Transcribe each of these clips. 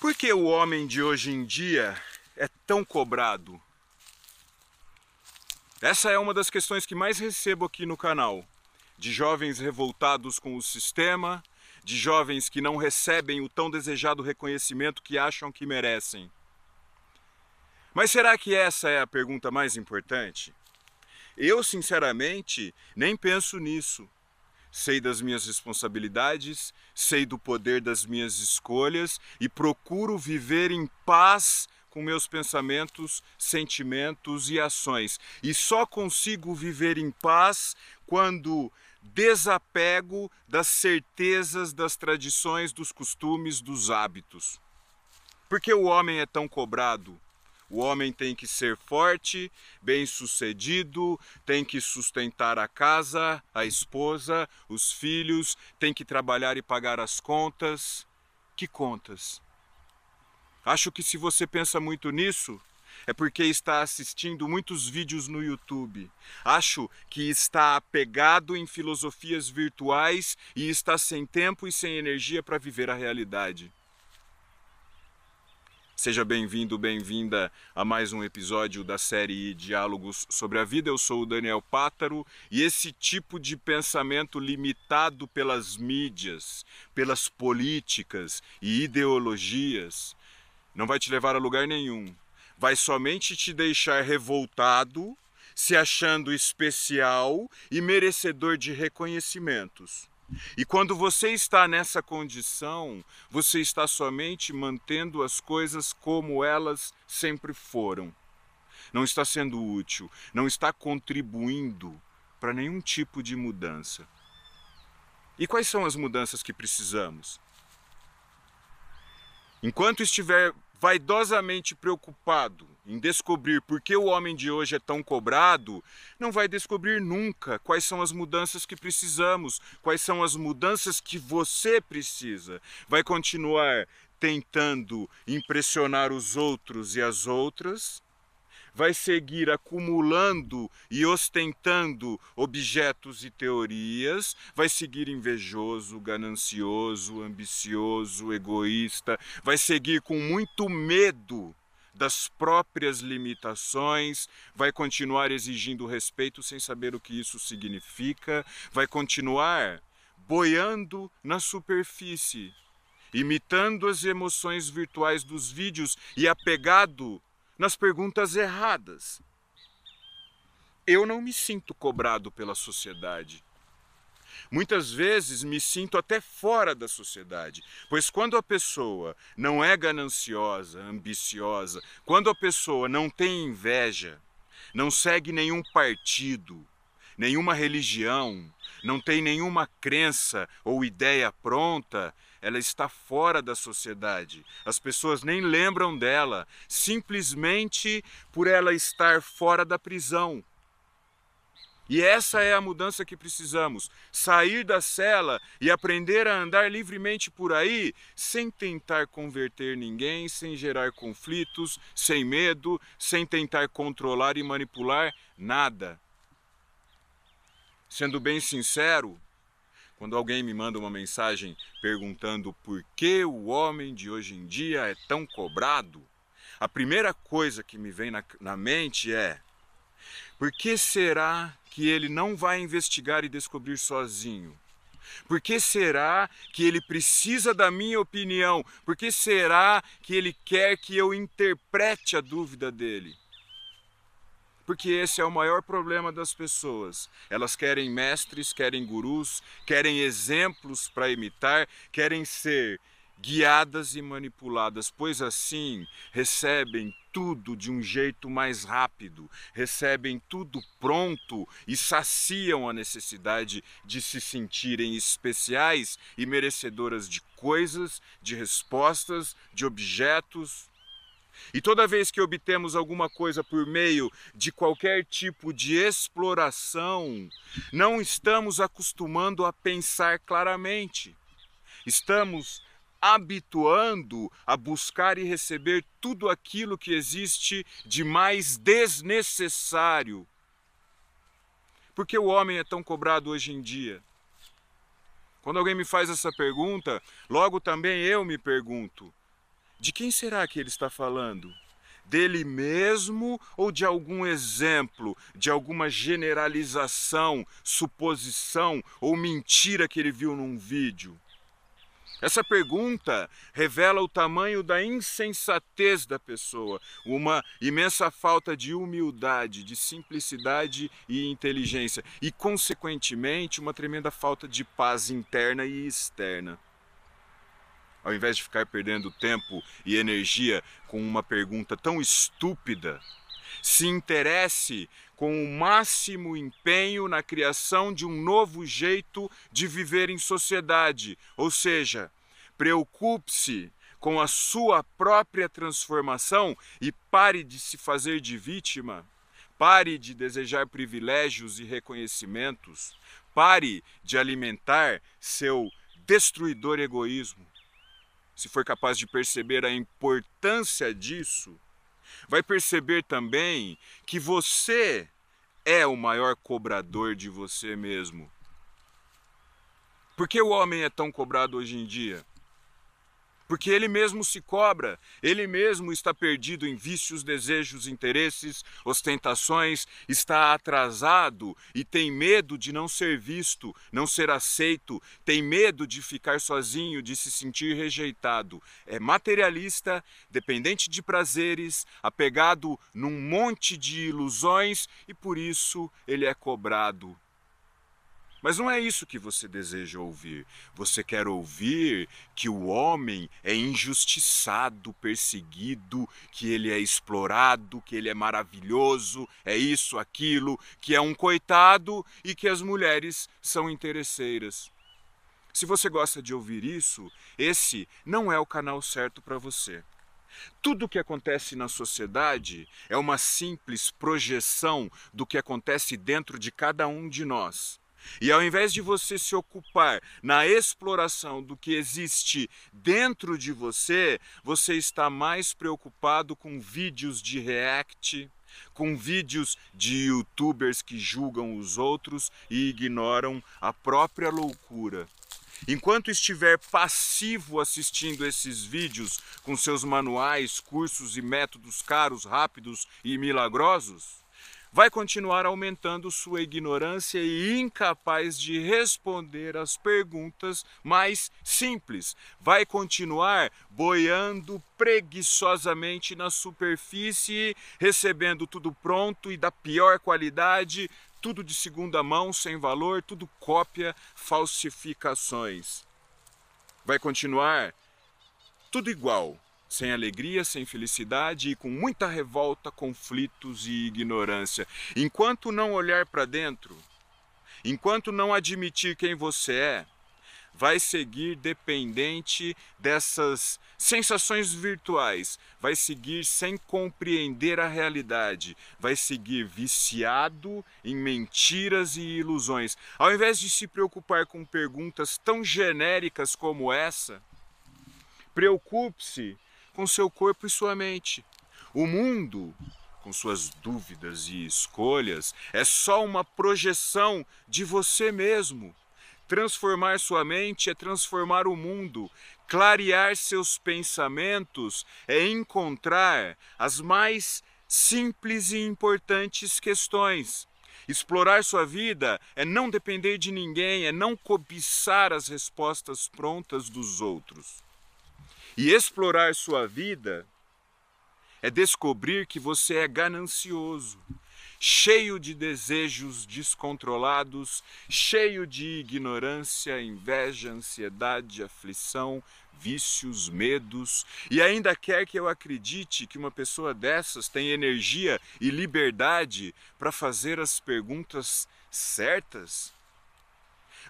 Por que o homem de hoje em dia é tão cobrado? Essa é uma das questões que mais recebo aqui no canal. De jovens revoltados com o sistema, de jovens que não recebem o tão desejado reconhecimento que acham que merecem. Mas será que essa é a pergunta mais importante? Eu, sinceramente, nem penso nisso. Sei das minhas responsabilidades, sei do poder das minhas escolhas e procuro viver em paz com meus pensamentos, sentimentos e ações. E só consigo viver em paz quando desapego das certezas, das tradições, dos costumes, dos hábitos. Por que o homem é tão cobrado? O homem tem que ser forte, bem-sucedido, tem que sustentar a casa, a esposa, os filhos, tem que trabalhar e pagar as contas. Que contas? Acho que se você pensa muito nisso, é porque está assistindo muitos vídeos no YouTube. Acho que está apegado em filosofias virtuais e está sem tempo e sem energia para viver a realidade. Seja bem-vindo, bem-vinda a mais um episódio da série Diálogos sobre a Vida. Eu sou o Daniel Pátaro e esse tipo de pensamento limitado pelas mídias, pelas políticas e ideologias não vai te levar a lugar nenhum. Vai somente te deixar revoltado, se achando especial e merecedor de reconhecimentos. E quando você está nessa condição, você está somente mantendo as coisas como elas sempre foram. Não está sendo útil, não está contribuindo para nenhum tipo de mudança. E quais são as mudanças que precisamos? Enquanto estiver vaidosamente preocupado em descobrir por que o homem de hoje é tão cobrado, não vai descobrir nunca quais são as mudanças que precisamos, quais são as mudanças que você precisa. Vai continuar tentando impressionar os outros e as outras, vai seguir acumulando e ostentando objetos e teorias, vai seguir invejoso, ganancioso, ambicioso, egoísta, vai seguir com muito medo das próprias limitações, vai continuar exigindo respeito sem saber o que isso significa, vai continuar boiando na superfície, imitando as emoções virtuais dos vídeos e apegado nas perguntas erradas. Eu não me sinto cobrado pela sociedade. Muitas vezes me sinto até fora da sociedade, pois quando a pessoa não é gananciosa, ambiciosa, quando a pessoa não tem inveja, não segue nenhum partido, nenhuma religião, não tem nenhuma crença ou ideia pronta, ela está fora da sociedade. As pessoas nem lembram dela, simplesmente por ela estar fora da prisão. E essa é a mudança que precisamos: sair da cela e aprender a andar livremente por aí, sem tentar converter ninguém, sem gerar conflitos, sem medo, sem tentar controlar e manipular nada. Sendo bem sincero, quando alguém me manda uma mensagem perguntando por que o homem de hoje em dia é tão cobrado, a primeira coisa que me vem na, na mente é: por que será que ele não vai investigar e descobrir sozinho? Por que será que ele precisa da minha opinião? Por que será que ele quer que eu interprete a dúvida dele? Porque esse é o maior problema das pessoas. Elas querem mestres, querem gurus, querem exemplos para imitar, querem ser guiadas e manipuladas, pois assim recebem tudo de um jeito mais rápido, recebem tudo pronto e saciam a necessidade de se sentirem especiais e merecedoras de coisas, de respostas, de objetos, e toda vez que obtemos alguma coisa por meio de qualquer tipo de exploração, não estamos acostumando a pensar claramente. Estamos habituando a buscar e receber tudo aquilo que existe de mais desnecessário. Por que o homem é tão cobrado hoje em dia? Quando alguém me faz essa pergunta, logo também eu me pergunto: De quem será que ele está falando? Dele mesmo ou de algum exemplo, de alguma generalização, suposição ou mentira que ele viu num vídeo? Essa pergunta revela o tamanho da insensatez da pessoa, uma imensa falta de humildade, de simplicidade e inteligência, e, consequentemente, uma tremenda falta de paz interna e externa. Ao invés de ficar perdendo tempo e energia com uma pergunta tão estúpida, se interesse com o máximo empenho na criação de um novo jeito de viver em sociedade, ou seja, preocupe-se com a sua própria transformação e pare de se fazer de vítima. Pare de desejar privilégios e reconhecimentos. Pare de alimentar seu destruidor egoísmo se for capaz de perceber a importância disso, vai perceber também que você é o maior cobrador de você mesmo. Por que o homem é tão cobrado hoje em dia? Porque ele mesmo se cobra, ele mesmo está perdido em vícios, desejos, interesses, ostentações, está atrasado e tem medo de não ser visto, não ser aceito, tem medo de ficar sozinho, de se sentir rejeitado. É materialista, dependente de prazeres, apegado num monte de ilusões e por isso ele é cobrado mas não é isso que você deseja ouvir. Você quer ouvir que o homem é injustiçado, perseguido, que ele é explorado, que ele é maravilhoso, é isso, aquilo, que é um coitado e que as mulheres são interesseiras. Se você gosta de ouvir isso, esse não é o canal certo para você. Tudo o que acontece na sociedade é uma simples projeção do que acontece dentro de cada um de nós. E ao invés de você se ocupar na exploração do que existe dentro de você, você está mais preocupado com vídeos de react, com vídeos de youtubers que julgam os outros e ignoram a própria loucura. Enquanto estiver passivo assistindo esses vídeos com seus manuais, cursos e métodos caros, rápidos e milagrosos, vai continuar aumentando sua ignorância e incapaz de responder às perguntas mais simples. Vai continuar boiando preguiçosamente na superfície, recebendo tudo pronto e da pior qualidade, tudo de segunda mão, sem valor, tudo cópia, falsificações. Vai continuar tudo igual, sem alegria, sem felicidade e com muita revolta, conflitos e ignorância. Enquanto não olhar para dentro, enquanto não admitir quem você é, vai seguir dependente dessas sensações virtuais, vai seguir sem compreender a realidade, vai seguir viciado em mentiras e ilusões. Ao invés de se preocupar com perguntas tão genéricas como essa, preocupe-se com seu corpo e sua mente. O mundo, com suas dúvidas e escolhas, é só uma projeção de você mesmo. Transformar sua mente é transformar o mundo. Clarear seus pensamentos é encontrar as mais simples e importantes questões. Explorar sua vida é não depender de ninguém, é não cobiçar as respostas prontas dos outros. E explorar sua vida é descobrir que você é ganancioso, cheio de desejos descontrolados, cheio de ignorância, inveja, ansiedade, aflição, vícios, medos, e ainda quer que eu acredite que uma pessoa dessas tem energia e liberdade para fazer as perguntas certas?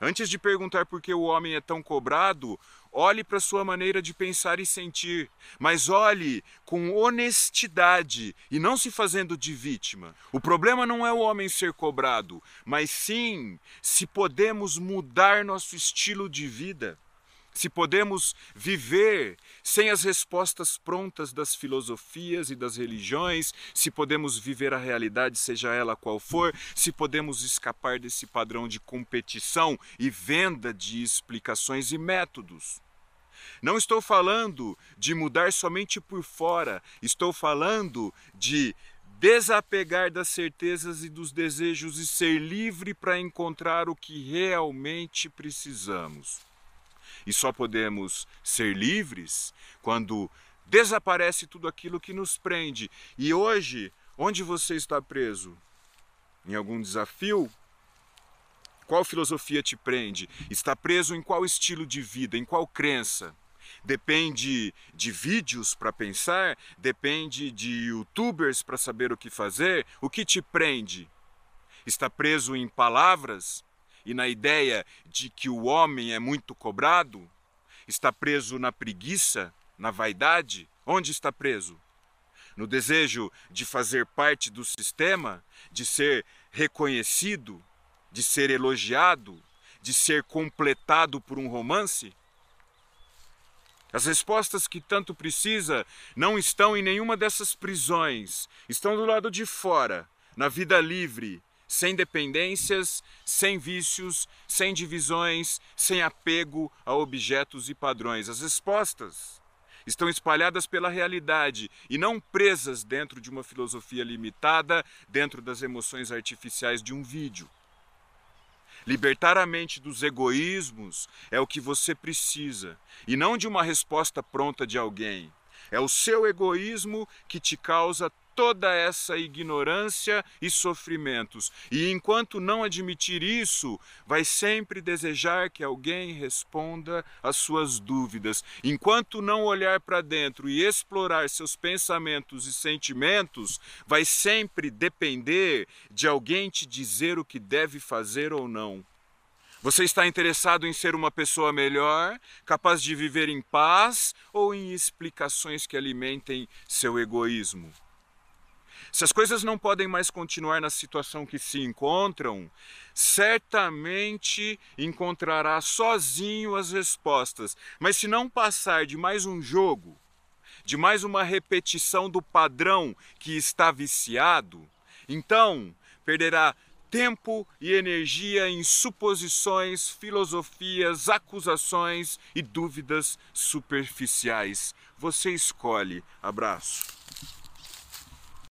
Antes de perguntar por que o homem é tão cobrado, olhe para sua maneira de pensar e sentir, mas olhe com honestidade e não se fazendo de vítima. O problema não é o homem ser cobrado, mas sim se podemos mudar nosso estilo de vida se podemos viver sem as respostas prontas das filosofias e das religiões, se podemos viver a realidade, seja ela qual for, se podemos escapar desse padrão de competição e venda de explicações e métodos. Não estou falando de mudar somente por fora, estou falando de desapegar das certezas e dos desejos e ser livre para encontrar o que realmente precisamos. E só podemos ser livres quando desaparece tudo aquilo que nos prende. E hoje, onde você está preso? Em algum desafio? Qual filosofia te prende? Está preso em qual estilo de vida, em qual crença? Depende de vídeos para pensar? Depende de youtubers para saber o que fazer? O que te prende? Está preso em palavras e na ideia de que o homem é muito cobrado? Está preso na preguiça, na vaidade? Onde está preso? No desejo de fazer parte do sistema, de ser reconhecido, de ser elogiado, de ser completado por um romance? As respostas que tanto precisa não estão em nenhuma dessas prisões, estão do lado de fora, na vida livre, sem dependências, sem vícios, sem divisões, sem apego a objetos e padrões. As respostas estão espalhadas pela realidade e não presas dentro de uma filosofia limitada, dentro das emoções artificiais de um vídeo. Libertar a mente dos egoísmos é o que você precisa, e não de uma resposta pronta de alguém. É o seu egoísmo que te causa toda essa ignorância e sofrimentos. E enquanto não admitir isso, vai sempre desejar que alguém responda às suas dúvidas. Enquanto não olhar para dentro e explorar seus pensamentos e sentimentos, vai sempre depender de alguém te dizer o que deve fazer ou não. Você está interessado em ser uma pessoa melhor, capaz de viver em paz ou em explicações que alimentem seu egoísmo? Se as coisas não podem mais continuar na situação que se encontram, certamente encontrará sozinho as respostas. Mas se não passar de mais um jogo, de mais uma repetição do padrão que está viciado, então perderá tempo e energia em suposições, filosofias, acusações e dúvidas superficiais. Você escolhe. Abraço.